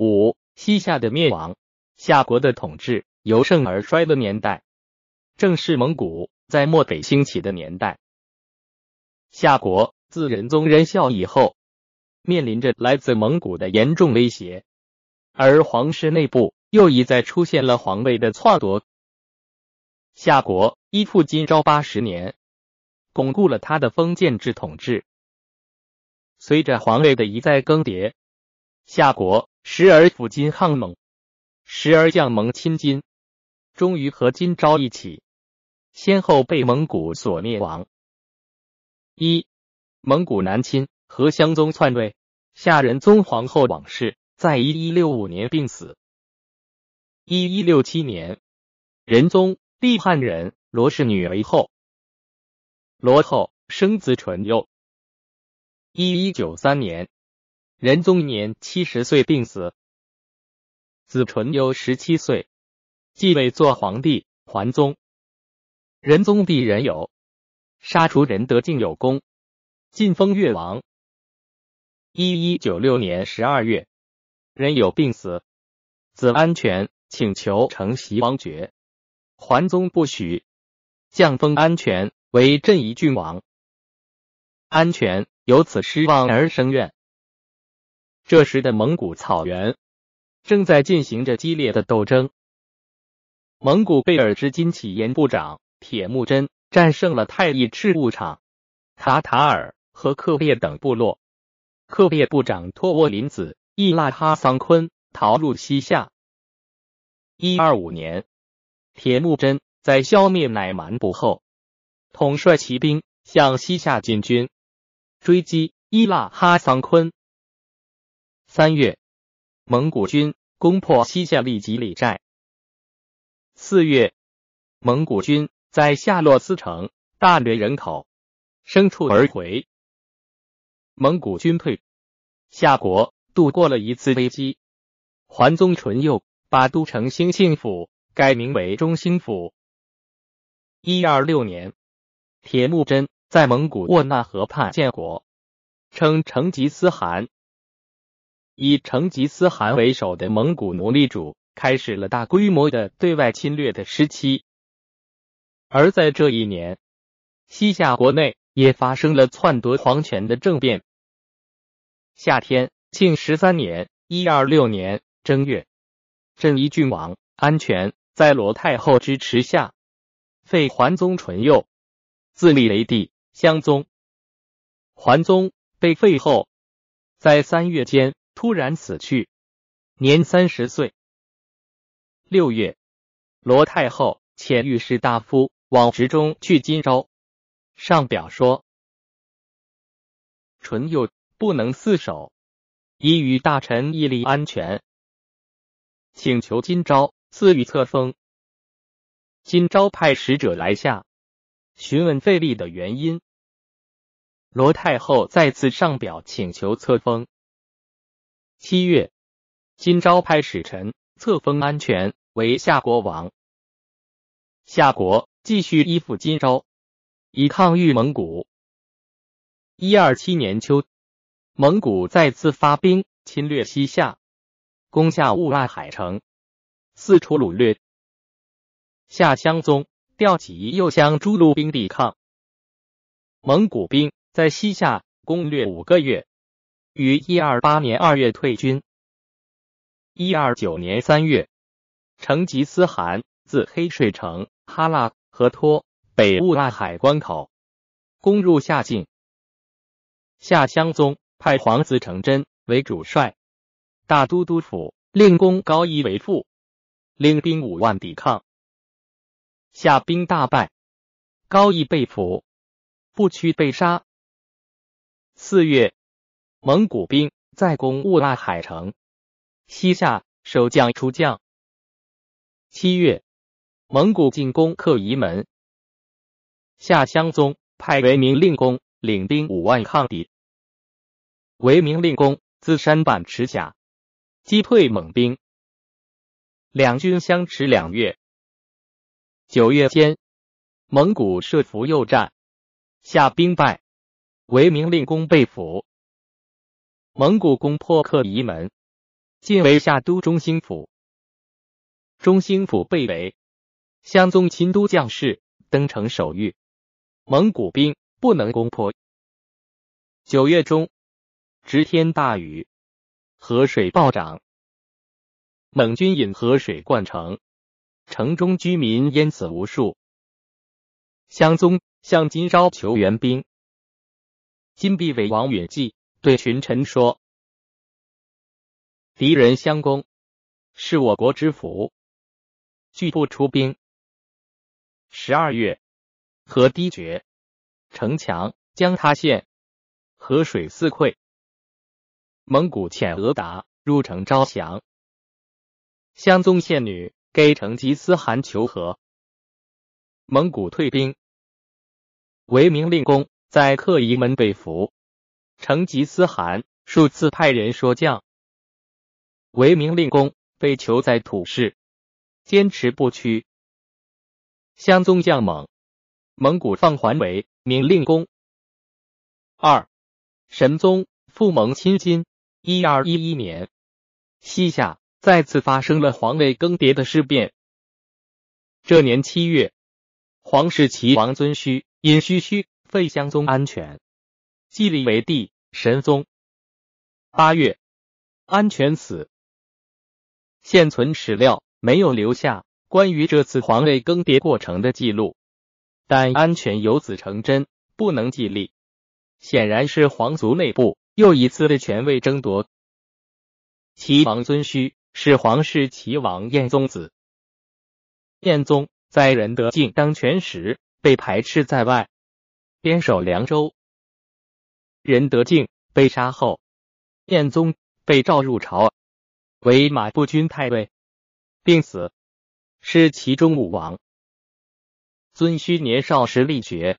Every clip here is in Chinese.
五、西夏的灭亡，夏国的统治由盛而衰的年代，正是蒙古在漠北兴起的年代。夏国自仁宗仁孝以后，面临着来自蒙古的严重威胁，而皇室内部又一再出现了皇位的篡夺。夏国依附金朝八十年，巩固了他的封建制统治。随着皇位的一再更迭，夏国时而辅金抗蒙，时而降蒙亲金，终于和金朝一起，先后被蒙古所灭亡。一、蒙古南侵，和襄宗篡位，夏仁宗皇后王氏在一一六五年病死。一一六七年，仁宗立汉人罗氏女为后，罗后生子纯佑。一一九三年，仁宗年七十岁病死，子纯佑十七岁继位做皇帝，桓宗。仁宗弟仁友杀除仁德敬有功，晋封越王。一一九六年十二月，仁友病死，子安全请求承袭王爵，桓宗不许，降封安全为镇夷郡王。安全。由此失望而生怨。这时的蒙古草原正在进行着激烈的斗争。蒙古贝尔之金起延部长铁木真战胜了太乙赤务场、塔塔尔和克烈等部落。克烈部长托沃林子易拉哈桑坤逃入西夏。一二五年，铁木真在消灭乃蛮部后，统帅骑兵向西夏进军。追击伊拉哈桑坤。三月，蒙古军攻破西夏利吉里寨。四月，蒙古军在夏洛斯城大掠人口，牲畜而回。蒙古军退，夏国度过了一次危机。桓宗纯佑把都城兴庆府改名为中兴府。一二六年，铁木真。在蒙古沃纳河畔建国，称成吉思汗。以成吉思汗为首的蒙古奴隶主开始了大规模的对外侵略的时期。而在这一年，西夏国内也发生了篡夺皇权的政变。夏天，庆十三年（一二六年）正月，镇夷郡王安全在罗太后支持下废桓宗纯佑，自立为帝。襄宗、桓宗被废后，在三月间突然死去，年三十岁。六月，罗太后遣御史大夫往直中去金朝，上表说：“纯佑不能厮守，已与大臣议立安全，请求金朝赐予册封。”金朝派使者来下，询问废立的原因。罗太后再次上表请求册封。七月，金朝派使臣册封安全为夏国王。夏国继续依附金朝，以抗御蒙古。一二七年秋，蒙古再次发兵侵略西夏，攻下兀腊海城，四处掳掠。夏襄宗调集右相诸路兵抵抗，蒙古兵。在西夏攻略五个月，于一二八年二月退军。一二九年三月，成吉思汗自黑水城哈拉河托北兀腊海关口攻入夏境。夏襄宗派皇子成真为主帅，大都督府令公高仪为副，领兵五万抵抗。夏兵大败，高仪被俘，不屈被杀。四月，蒙古兵再攻兀腊海城，西夏守将出将。七月，蒙古进攻克夷门，夏襄宗派为明令公领兵五万抗敌。为明令公自山板持甲，击退蒙兵，两军相持两月。九月间，蒙古设伏右战，夏兵败。为明令公被俘，蒙古攻破克夷门，晋为夏都中兴府。中兴府被围，襄宗亲都将士登城守御，蒙古兵不能攻破。九月中，直天大雨，河水暴涨，蒙军引河水灌城，城中居民淹死无数。襄宗向金昭求援兵，金必为王允济对群臣说：“敌人襄公是我国之福，拒不出兵。十二月，河堤决，城墙将塌陷，河水四溃。蒙古遣额达入城招降，襄宗献女给成吉思汗求和，蒙古退兵。”为明令公在克夷门被俘，成吉思汗数次派人说降。为明令公被囚在土市，坚持不屈。襄宗将蒙，蒙古放还为明令公。二神宗复蒙亲金。一二一一年，西夏再次发生了皇位更迭的事变。这年七月，皇室齐王尊虚。因虚虚废襄宗安全，继立为帝神宗。八月，安全死。现存史料没有留下关于这次皇位更迭过程的记录，但安全由此成真，不能继立，显然是皇族内部又一次的权位争夺。齐王尊虚是皇室齐王彦宗子，彦宗在仁德敬当权时。被排斥在外，边守凉州。仁德敬被杀后，彦宗被召入朝，为马步军太尉，病死，是其中武王。尊虚年少时力学，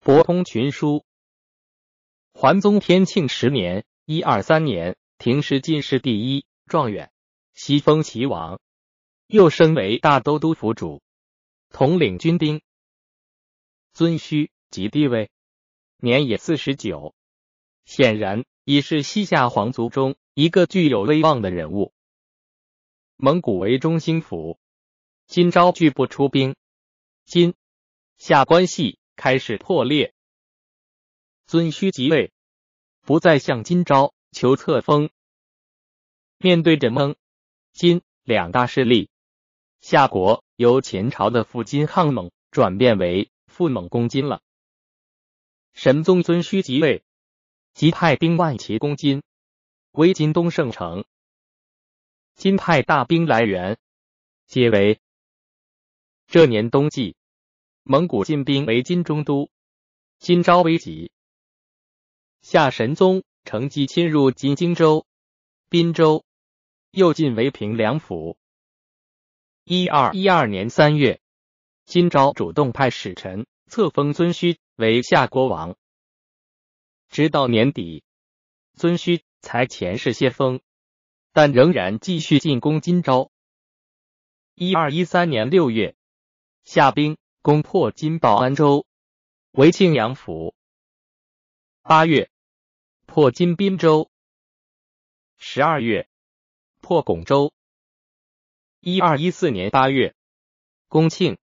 博通群书。桓宗天庆十年（一二三年），廷试进士第一状元，西封齐王，又升为大都督府主，统领军兵。尊虚即帝位，年也四十九，显然已是西夏皇族中一个具有威望的人物。蒙古为中心府，金朝拒不出兵，金夏关系开始破裂。尊虚即位，不再向金朝求册封。面对着蒙金两大势力，夏国由前朝的附金抗蒙转变为。复猛攻金了。神宗尊虚即位，即派兵万骑攻金，威金东胜城。金派大兵来援，皆为。这年冬季，蒙古进兵为金中都，金朝危急。夏神宗乘机侵入金荆州、滨州，又进为平凉府。一二一二年三月。金朝主动派使臣册封尊虚为夏国王，直到年底，孙虚才遣使谢封，但仍然继续进攻金朝。一二一三年六月，夏兵攻破金宝安州，为庆阳府。八月，破金滨州。十二月，破巩州。一二一四年八月，攻庆。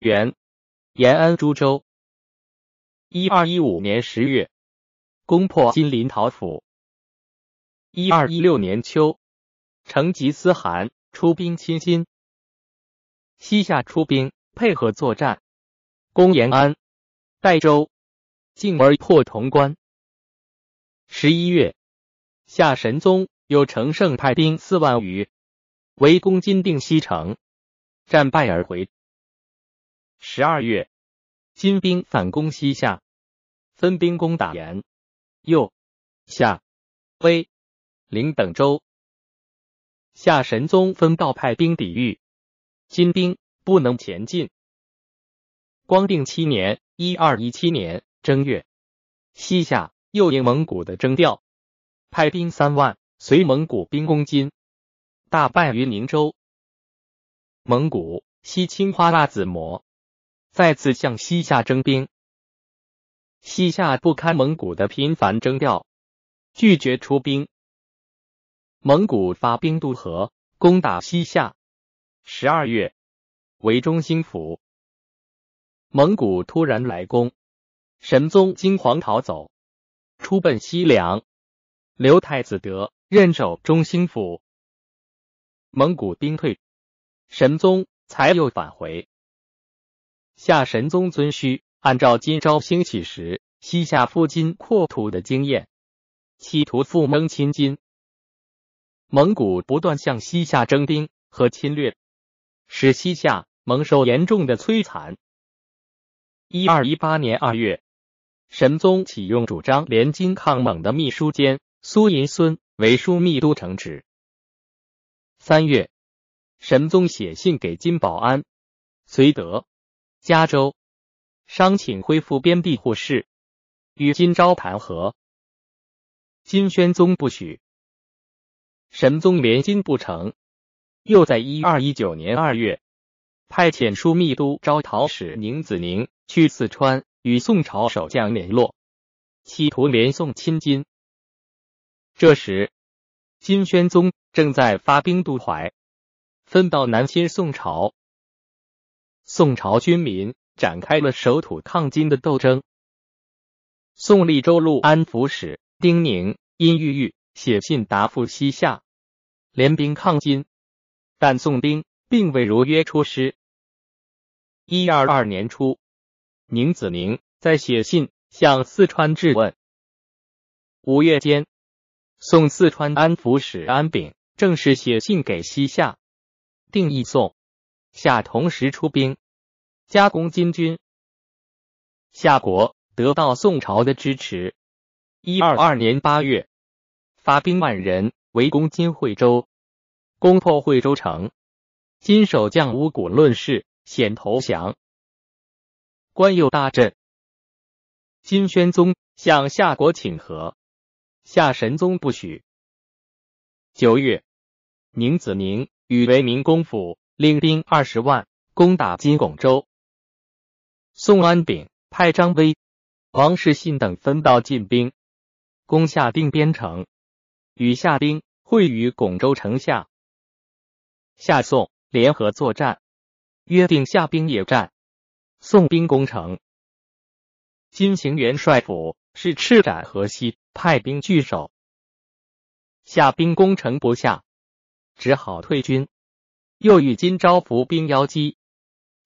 元延安株洲，一二一五年十月攻破金陵陶府。一二一六年秋，成吉思汗出兵侵金，西夏出兵配合作战，攻延安、代州，进而破潼关。十一月，夏神宗又乘胜派兵四万余围攻金定西城，战败而回。十二月，金兵反攻西夏，分兵攻打延、右、夏、威、灵等州。夏神宗分道派兵抵御，金兵不能前进。光定七年（一二一七年）正月，西夏又应蒙古的征调，派兵三万随蒙古兵攻金，大败于宁州。蒙古西青花剌子模。再次向西夏征兵，西夏不堪蒙古的频繁征调，拒绝出兵。蒙古发兵渡河，攻打西夏。十二月，为中兴府。蒙古突然来攻，神宗惊慌逃走，出奔西凉，留太子德任守中兴府。蒙古兵退，神宗才又返回。夏神宗遵虚按照金朝兴起时西夏复金扩土的经验，企图复蒙亲金。蒙古不断向西夏征兵和侵略，使西夏蒙受严重的摧残。一二一八年二月，神宗启用主张联金抗蒙的秘书监苏银孙为枢密都城旨。三月，神宗写信给金保安、绥德、嘉州，商请恢复边地互市，与金朝谈和。金宣宗不许，神宗联金不成，又在一二一九年二月。派遣枢密都招讨使宁子宁去四川与宋朝守将联络，企图联宋亲金。这时，金宣宗正在发兵渡淮，分道南侵宋朝。宋朝军民展开了守土抗金的斗争。宋立州路安抚使丁宁因郁郁写信答复西夏，联兵抗金，但宋兵并未如约出师。一二二年初，宁子宁在写信向四川质问。五月间，宋四川安抚使安炳正式写信给西夏，定义宋夏同时出兵加攻金军。夏国得到宋朝的支持，一二二年八月，发兵万人围攻金惠州，攻破惠州城。金守将乌古论事。显投降，关右大震。金宣宗向夏国请和，夏神宗不许。九月，宁子宁与为明公府领兵二十万攻打金拱州。宋安炳派张威、王世信等分道进兵，攻下定边城，与夏兵会于拱州城下。夏宋联合作战。约定夏兵野战，宋兵攻城。金行元帅府是赤斩河西，派兵据守。夏兵攻城不下，只好退军。又与金招伏兵邀击，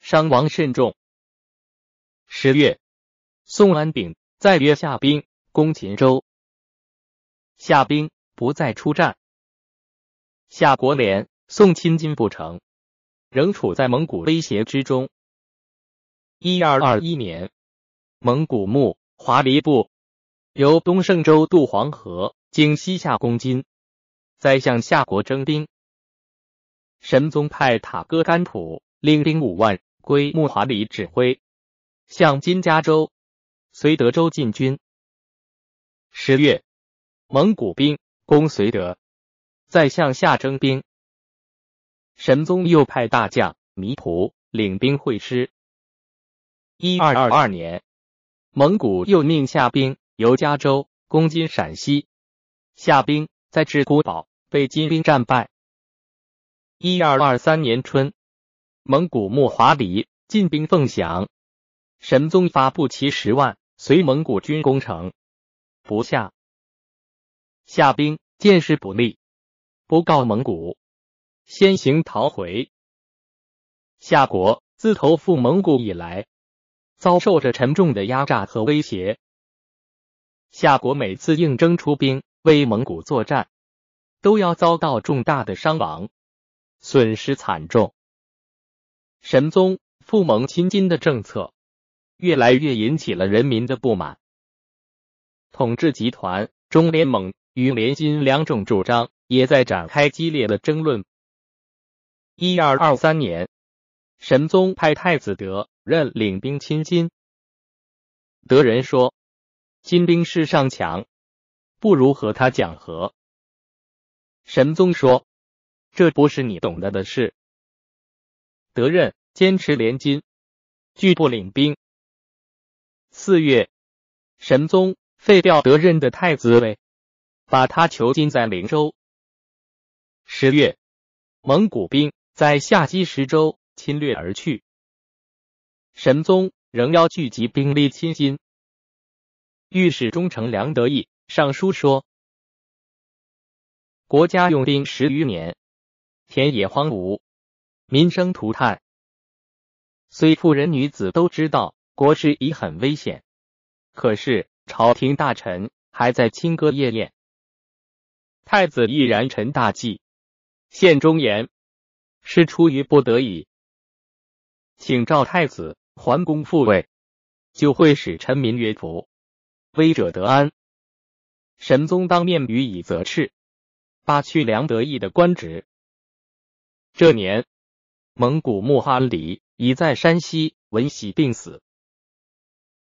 伤亡甚重。十月，宋安炳再约夏兵攻秦州，夏兵不再出战。夏国联宋亲金不成。仍处在蒙古威胁之中。一二二一年，蒙古牧华黎部由东胜州渡黄河，经西夏攻金，再向夏国征兵。神宗派塔哥干普领兵五万归穆华黎指挥，向金家州、绥德州进军。十月，蒙古兵攻绥德，再向下征兵。神宗又派大将弥普领兵会师。一二二二年，蒙古又命夏兵由加州攻击陕西，夏兵在至孤堡被金兵战败。一二二三年春，蒙古木华黎进兵凤翔，神宗发布其十万随蒙古军攻城，不下。夏兵见势不利，不告蒙古。先行逃回。夏国自投附蒙古以来，遭受着沉重的压榨和威胁。夏国每次应征出兵为蒙古作战，都要遭到重大的伤亡，损失惨重。神宗附蒙亲金的政策，越来越引起了人民的不满。统治集团中联蒙与联金两种主张，也在展开激烈的争论。一二二三年，神宗派太子德任领兵亲金。德仁说：“金兵势上强，不如和他讲和。”神宗说：“这不是你懂得的事。”德任坚持联金，拒不领兵。四月，神宗废掉德任的太子位，把他囚禁在灵州。十月，蒙古兵在夏击石州侵略而去，神宗仍要聚集兵力侵金。御史中丞梁德义上书说：“国家用兵十余年，田野荒芜，民生涂炭。虽妇人女子都知道国事已很危险，可是朝廷大臣还在轻歌夜宴。太子毅然陈大计，献忠言，是出于不得已，请召太子桓公复位，就会使臣民悦服。”威者得安。神宗当面予以责斥，罢去梁德义的官职。这年，蒙古穆哈里已在山西闻喜病死，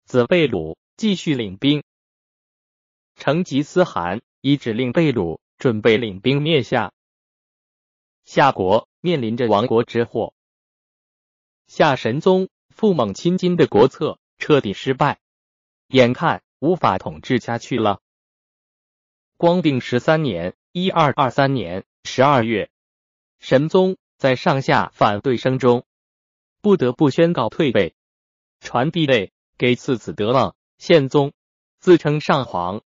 子贝鲁继续领兵。成吉思汗已指令贝鲁准备领兵灭夏。夏国面临着亡国之祸，夏神宗父猛亲金的国策彻底失败，眼看。无法统治下去了。光定十三年（一二二三年）十二月，神宗在上下反对声中，不得不宣告退位，传帝位给次子得了宪宗，自称上皇。